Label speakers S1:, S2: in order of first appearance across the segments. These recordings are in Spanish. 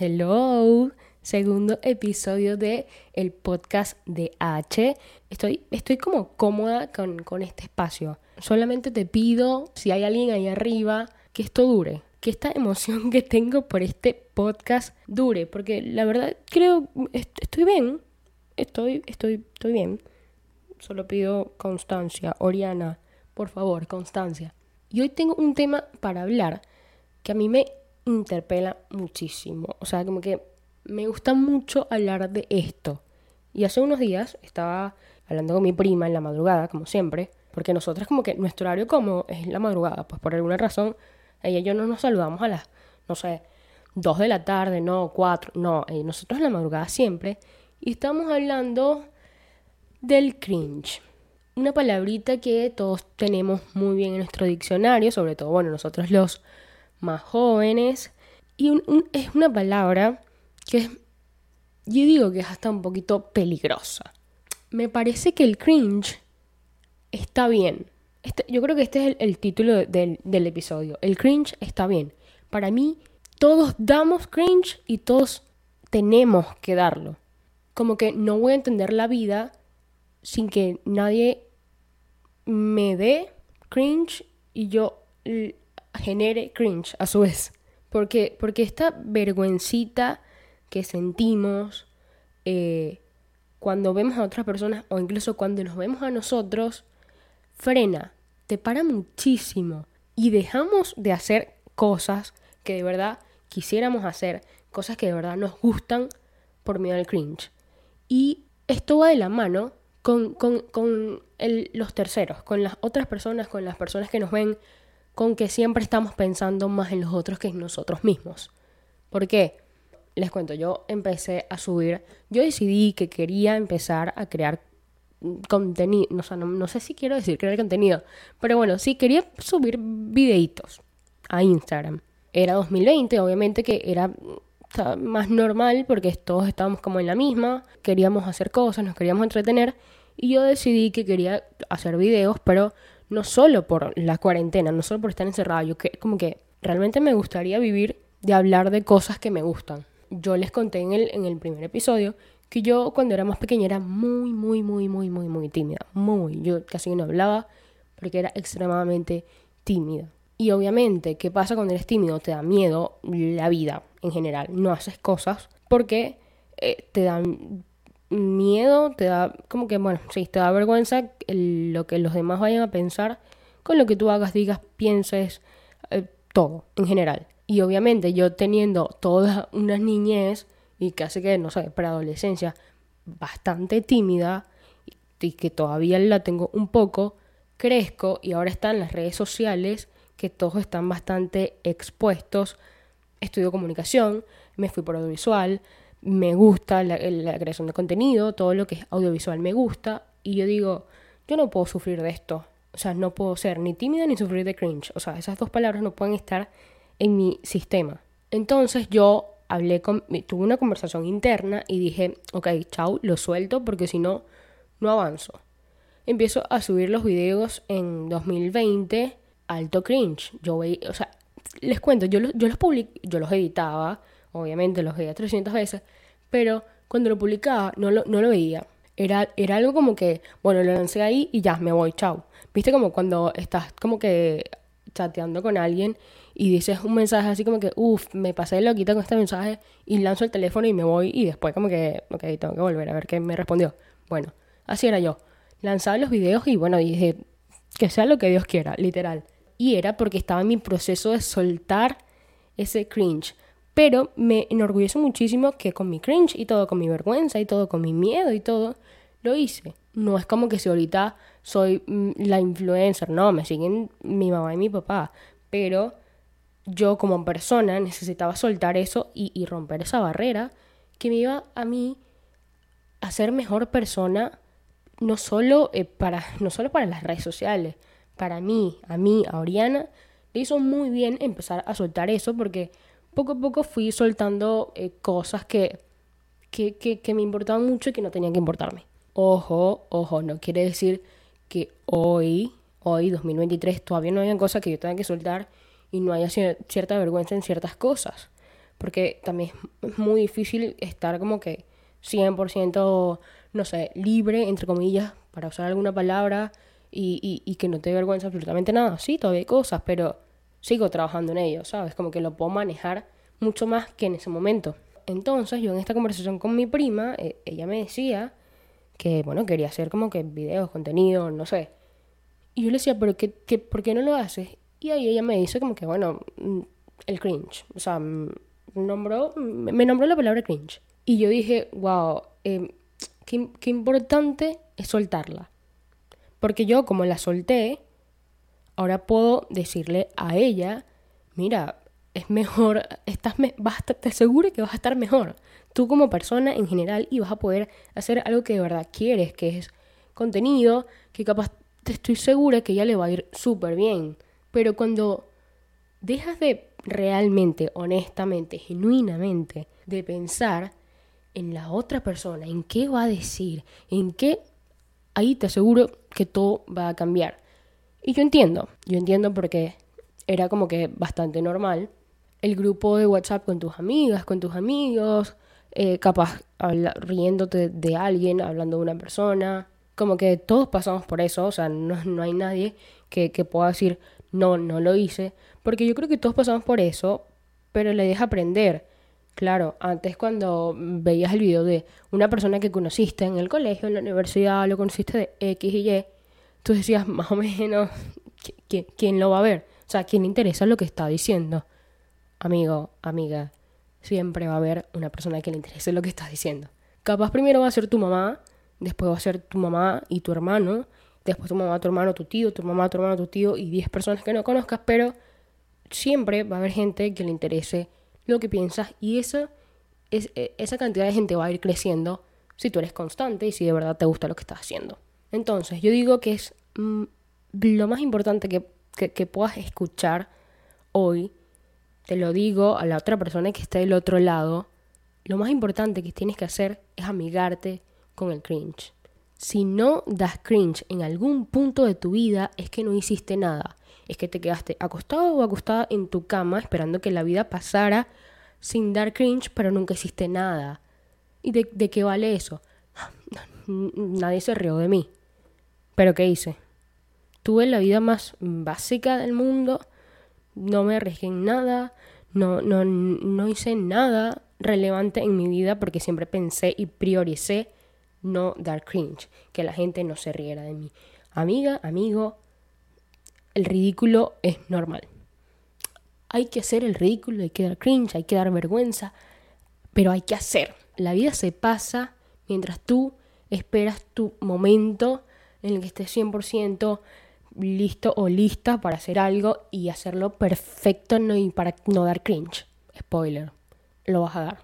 S1: Hello, segundo episodio de el podcast de H. Estoy, estoy como cómoda con, con este espacio. Solamente te pido, si hay alguien ahí arriba, que esto dure, que esta emoción que tengo por este podcast dure, porque la verdad creo, estoy bien, estoy, estoy, estoy bien. Solo pido constancia, Oriana, por favor, constancia. Y hoy tengo un tema para hablar que a mí me interpela muchísimo. O sea, como que me gusta mucho hablar de esto. Y hace unos días estaba hablando con mi prima en la madrugada, como siempre, porque nosotras como que nuestro horario como es la madrugada, pues por alguna razón ella y yo no nos saludamos a las, no sé, dos de la tarde, no, cuatro, no, eh, nosotros en la madrugada siempre, y estamos hablando del cringe. Una palabrita que todos tenemos muy bien en nuestro diccionario, sobre todo, bueno, nosotros los más jóvenes. Y es una palabra que es, yo digo que es hasta un poquito peligrosa. Me parece que el cringe está bien. Este, yo creo que este es el, título del, del episodio. El cringe está bien. Para mí, todos damos cringe y todos tenemos que darlo. Como que no voy a entender la vida sin que nadie me dé cringe y yo genere cringe a su vez. Porque, porque esta vergüencita que sentimos eh, cuando vemos a otras personas o incluso cuando nos vemos a nosotros, frena, te para muchísimo y dejamos de hacer cosas que de verdad quisiéramos hacer, cosas que de verdad nos gustan por miedo al cringe. Y esto va de la mano con, con, con los terceros, con las otras personas, con las personas que nos ven con que siempre estamos pensando más en los otros que en nosotros mismos. ¿Por qué? Les cuento, yo empecé a subir, yo decidí que quería empezar a crear contenido, no, no, sé si quiero decir crear contenido, pero bueno, sí quería subir videitos a Instagram. Era 2020, obviamente que era más normal porque todos estábamos como en la misma, queríamos hacer cosas, nos queríamos entretener y yo decidí que quería hacer videos, pero no solo por la cuarentena, no solo por estar encerrado, yo que como que realmente me gustaría vivir de hablar de cosas que me gustan. Yo les conté en el, en el primer episodio que yo cuando era más pequeña era muy, muy, muy, muy, muy, muy tímida. Muy. Yo casi no hablaba porque era extremadamente tímida. Y obviamente, ¿qué pasa cuando eres tímido? Te da miedo la vida en general. No haces cosas porque eh, te dan miedo, te da como que, bueno, sí, te da vergüenza lo que los demás vayan a pensar con lo que tú hagas, digas, pienses, eh, todo en general. Y obviamente yo teniendo toda una niñez y casi que, no sé, preadolescencia, bastante tímida y que todavía la tengo un poco, crezco y ahora están las redes sociales que todos están bastante expuestos. Estudio comunicación, me fui por audiovisual, me gusta la, creación de contenido, todo lo que es audiovisual me gusta, y yo digo, yo no puedo sufrir de esto. O sea, no puedo ser ni tímida ni sufrir de cringe. O sea, esas dos palabras no pueden estar en mi sistema. Entonces yo hablé con, tuve una conversación interna y dije, ok, chao, lo suelto porque si no, no avanzo. Empiezo a subir los videos en 2020, alto cringe. Yo veía, o sea, les cuento, yo los, yo los yo los editaba, obviamente los veía 300 veces, pero cuando lo publicaba no lo, no lo veía. Era, era algo como que, bueno, lo lancé ahí y ya, me voy, chao. Viste como cuando estás como que chateando con alguien y dices un mensaje así como que, uff, me pasé de loquita con este mensaje y lanzo el teléfono y me voy y después como que, ok, tengo que volver a ver qué me respondió. Bueno, así era yo. Lanzaba los videos y bueno, dije, que sea lo que Dios quiera, literal. Y era porque estaba en mi proceso de soltar ese cringe. Pero me enorgullece muchísimo que con mi cringe y todo, con mi vergüenza y todo, con mi miedo y todo, lo hice. No es como que si ahorita soy mm, la influencer, no, me siguen mi mamá y mi papá. Pero yo como persona necesitaba soltar eso y, romper esa barrera que me iba a mí a ser mejor persona, no solo, eh, para, no solo para las redes sociales, para mí, a mí, a Oriana, le hizo muy bien empezar a soltar eso porque poco a poco fui soltando eh, cosas que, que, que, me importaban mucho y que no tenían que importarme. Ojo, ojo, no quiere decir que hoy, hoy 2023, todavía no hayan cosas que yo tenga que soltar y no haya cierta vergüenza en ciertas cosas. porque también es muy difícil estar como que 100%, no sé, libre, entre comillas, para usar alguna palabra y, y, que no te dé vergüenza absolutamente nada. Sí, todavía hay cosas, pero sigo trabajando en ello, ¿sabes? Como que lo puedo manejar mucho más que en ese momento. Entonces, yo en esta conversación con mi prima, eh, ella me decía que, bueno, quería hacer como que videos, contenido, no sé. Y yo le decía, ¿pero qué, qué, por qué no lo haces? Y ahí ella me dice como que, bueno, mm, el cringe. O sea, mm, nombró, me nombró la palabra cringe. Y yo dije, wow, em, qué importante es soltarla. Porque yo, como la solté, ahora puedo decirle a ella, mira, es mejor, estás me, vas te aseguro que vas a estar mejor. Tú como persona en general y vas a poder hacer algo que de verdad quieres, que es contenido, que capaz te estoy segura que ya le va a ir súper bien. Pero cuando dejas de realmente, honestamente, genuinamente, de pensar en la otra persona, en qué va a decir, en qué, ahí te aseguro que todo va a cambiar. Y yo entiendo, yo entiendo porque era como que bastante normal el grupo de WhatsApp con tus amigas, con tus amigos, eh, capaz riéndote de alguien, hablando de una persona, como que todos pasamos por eso, o sea, no, no hay nadie que, que pueda decir, no, no lo hice, porque yo creo que todos pasamos por eso, pero le deja aprender. Claro, antes cuando veías el video de una persona que conociste en el colegio, en la universidad, lo conociste de X y Y, tú decías más o menos, ¿quién, lo va a ver? O sea, ¿quién le interesa lo que está diciendo? Amigo, amiga, siempre va a haber una persona que le interese lo que estás diciendo. Capaz primero va a ser tu mamá, después va a ser tu mamá y tu hermano, después tu mamá, tu hermano, tu tío, tu mamá, tu hermano, tu tío y 10 personas que no conozcas, pero siempre va a haber gente que le interese lo que piensas y esa, es, e, esa cantidad de gente va a ir creciendo si tú eres constante y si de verdad te gusta lo que estás haciendo. Entonces, yo digo que es mm, lo más importante que, que, puedas escuchar hoy, te lo digo a la otra persona que está del otro lado, lo más importante que tienes que hacer es amigarte con el cringe. Si no das cringe en algún punto de tu vida, es que no hiciste nada es que te quedaste acostado o acostada en tu cama esperando que la vida pasara sin dar cringe, pero nunca hiciste nada. ¿Y de, qué vale eso? Nadie se rió de mí. ¿Pero qué hice? Tuve la vida más básica del mundo, no me arriesgué en nada, no, no, no hice nada relevante en mi vida porque siempre pensé y prioricé no dar cringe, que la gente no se riera de mí. Amiga, amigo, el ridículo es normal. Hay que hacer el ridículo, hay que dar cringe, hay que dar vergüenza, pero hay que hacer. La vida se pasa mientras tú esperas tu momento en el que estés 100% listo o lista para hacer algo y hacerlo perfecto no, y para no dar cringe. Spoiler, lo vas a dar.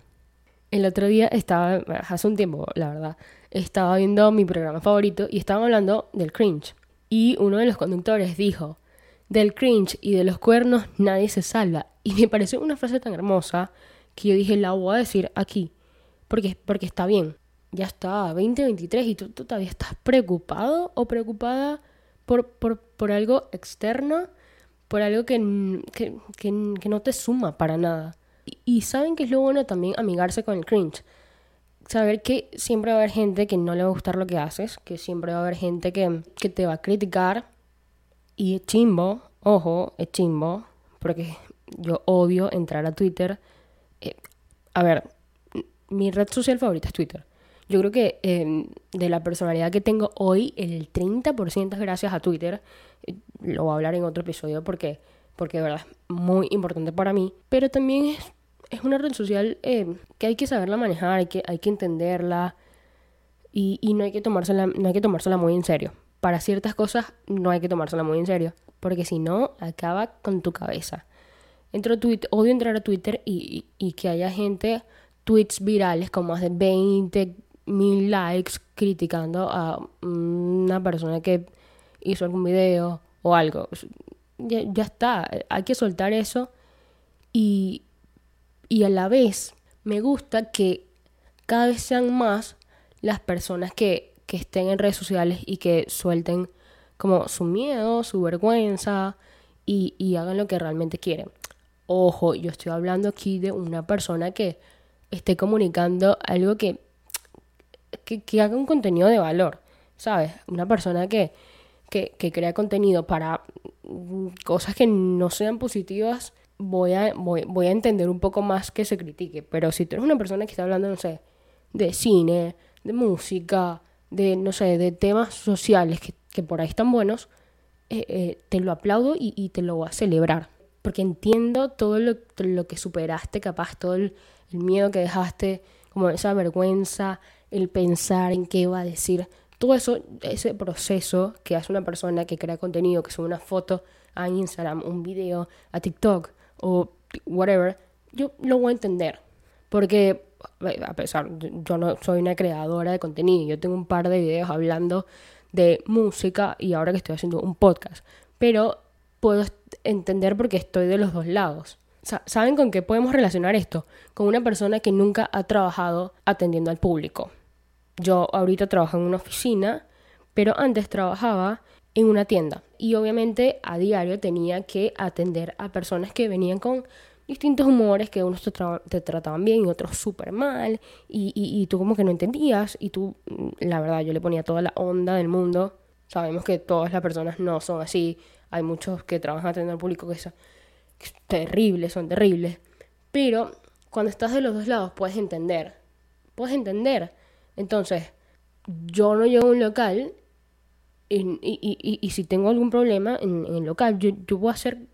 S1: El otro día estaba, hace un tiempo, la verdad, estaba viendo mi programa favorito y estaban hablando del cringe. Y uno de los conductores dijo, del cringe y de los cuernos nadie se salva. Y me pareció una frase tan hermosa que yo dije, la voy a decir aquí, porque, porque está bien. Ya está, 2023 y tú, todavía estás preocupado o preocupada por, por, por algo externo, por algo que, que, que, no te suma para nada. Y, y saben que es lo bueno también amigarse con el cringe. Saber que siempre va a haber gente que no le va a gustar lo que haces, que siempre va a haber gente que, que te va a criticar, y es chimbo, ojo, es chimbo, porque yo odio entrar a Twitter. Eh, a ver, mi red social favorita es Twitter. Yo creo que em, de la personalidad que tengo hoy, el 30% es gracias a Twitter. Eh, lo voy a hablar en otro episodio porque, porque de verdad es muy importante para mí. Pero también es, una red social em, que hay que saberla manejar, hay que, hay que entenderla y, y no, hay que tomársela, no hay que tomársela muy en serio para ciertas cosas no hay que tomársela muy en serio, porque si no, acaba con tu cabeza. Entro Twitter, odio entrar a Twitter y, que haya gente, tweets virales con más de 20 mil likes criticando a una persona que hizo algún video o algo. Ya, ya está, hay que soltar eso y, y a la vez me gusta que cada vez sean más las personas que que estén en redes sociales y que suelten como su miedo, su vergüenza y, hagan lo que realmente quieren. Ojo, yo estoy hablando aquí de una persona que esté comunicando algo que, que, haga un contenido de valor, ¿sabes? Una persona que, que, crea contenido para mm, cosas que no sean positivas, voy a, voy, a entender un poco más que se critique. Pero si tú eres una persona que está hablando, no sé, de cine, de música, de, no sé, de temas sociales que, que por ahí están buenos, eh, eh, te lo aplaudo y, te lo voy a celebrar. Porque entiendo todo lo, que superaste, capaz todo el, miedo que dejaste, como esa vergüenza, el pensar en qué va a decir. Todo eso, ese proceso que hace una persona que crea contenido, que sube una foto a Instagram, un video a TikTok o whatever, yo lo voy a entender. Porque a pesar, yo no soy una creadora de contenido, yo tengo un par de videos hablando de música y ahora que estoy haciendo un podcast, pero puedo entender porque estoy de los dos lados. ¿Saben con qué podemos relacionar esto? Con una persona que nunca ha trabajado atendiendo al público. Yo ahorita trabajo en una oficina, pero antes trabajaba en una tienda y obviamente a diario tenía que atender a personas que venían con distintos humores que unos te, trataban bien y otros súper mal y, y, tú como que no entendías y tú, mm, la verdad, yo le ponía toda la onda del mundo. Sabemos que todas las personas no son así. Hay muchos que trabajan atendiendo al público que son, terribles, son terribles. Pero cuando estás de los dos lados puedes entender. Puedes entender. Entonces, yo no llego a un local y, y, y, si tengo algún problema en, el local, yo, yo voy a hacer,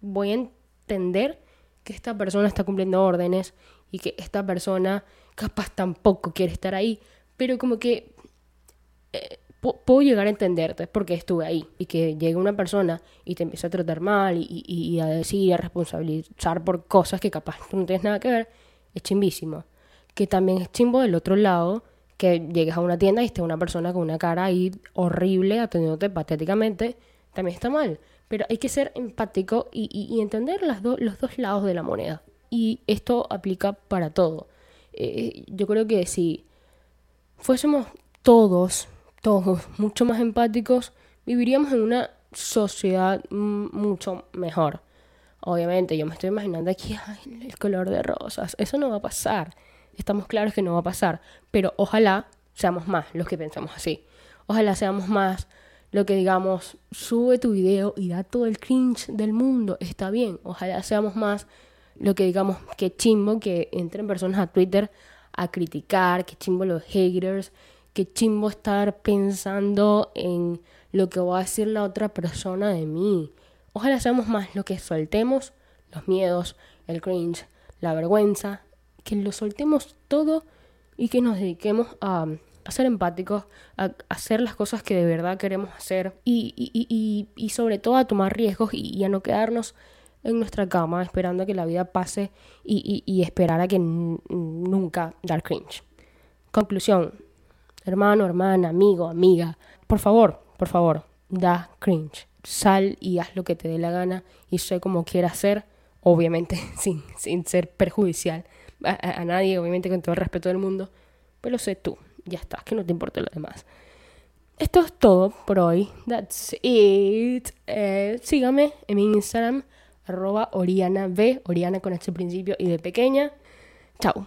S1: voy a entender que esta persona está cumpliendo órdenes y que esta persona capaz tampoco quiere estar ahí, pero como que eh, puedo llegar a entenderte porque estuve ahí y que llegue una persona y te empieza a tratar mal y, y, a decir, a responsabilizar por cosas que capaz no tienes nada que ver, es chimbísimo. Que también es chimbo del otro lado, que llegues a una tienda y esté una persona con una cara ahí horrible atendiéndote patéticamente, también está mal. Pero hay que ser empático y, entender los dos lados de la moneda. Y esto aplica para todo. Eh, yo creo que si fuésemos todos, todos mucho más empáticos, viviríamos en una sociedad mucho mejor. Obviamente, yo me estoy imaginando aquí el color de rosas. Eso no va a pasar. Estamos claros que no va a pasar. Pero ojalá seamos más los que pensamos así. Ojalá seamos más lo que digamos, sube tu video y da todo el cringe del mundo, está bien, ojalá seamos más lo que digamos, que chimbo que entren personas a Twitter a criticar, que chimbo los haters, que chimbo estar pensando en lo que va a decir la otra persona de mí. Ojalá seamos más lo que soltemos los miedos, el cringe, la vergüenza, que lo soltemos todo y que nos dediquemos a a ser empáticos, a hacer las cosas que de verdad queremos hacer y, sobre todo a tomar riesgos y, a no quedarnos en nuestra cama esperando a que la vida pase y, esperar a que nunca dar cringe. Conclusión, hermano, hermana, amigo, amiga, por favor, por favor, da cringe. Sal y haz lo que te dé la gana y sé como quieras ser, obviamente sin, sin ser perjudicial a, nadie, obviamente con todo el respeto del mundo, pero sé tú ya está, que no te importe lo demás. Esto es todo por hoy. That's it. Eh, sígame en mi Instagram, arroba Oriana B, Oriana con este principio y de pequeña. Chao.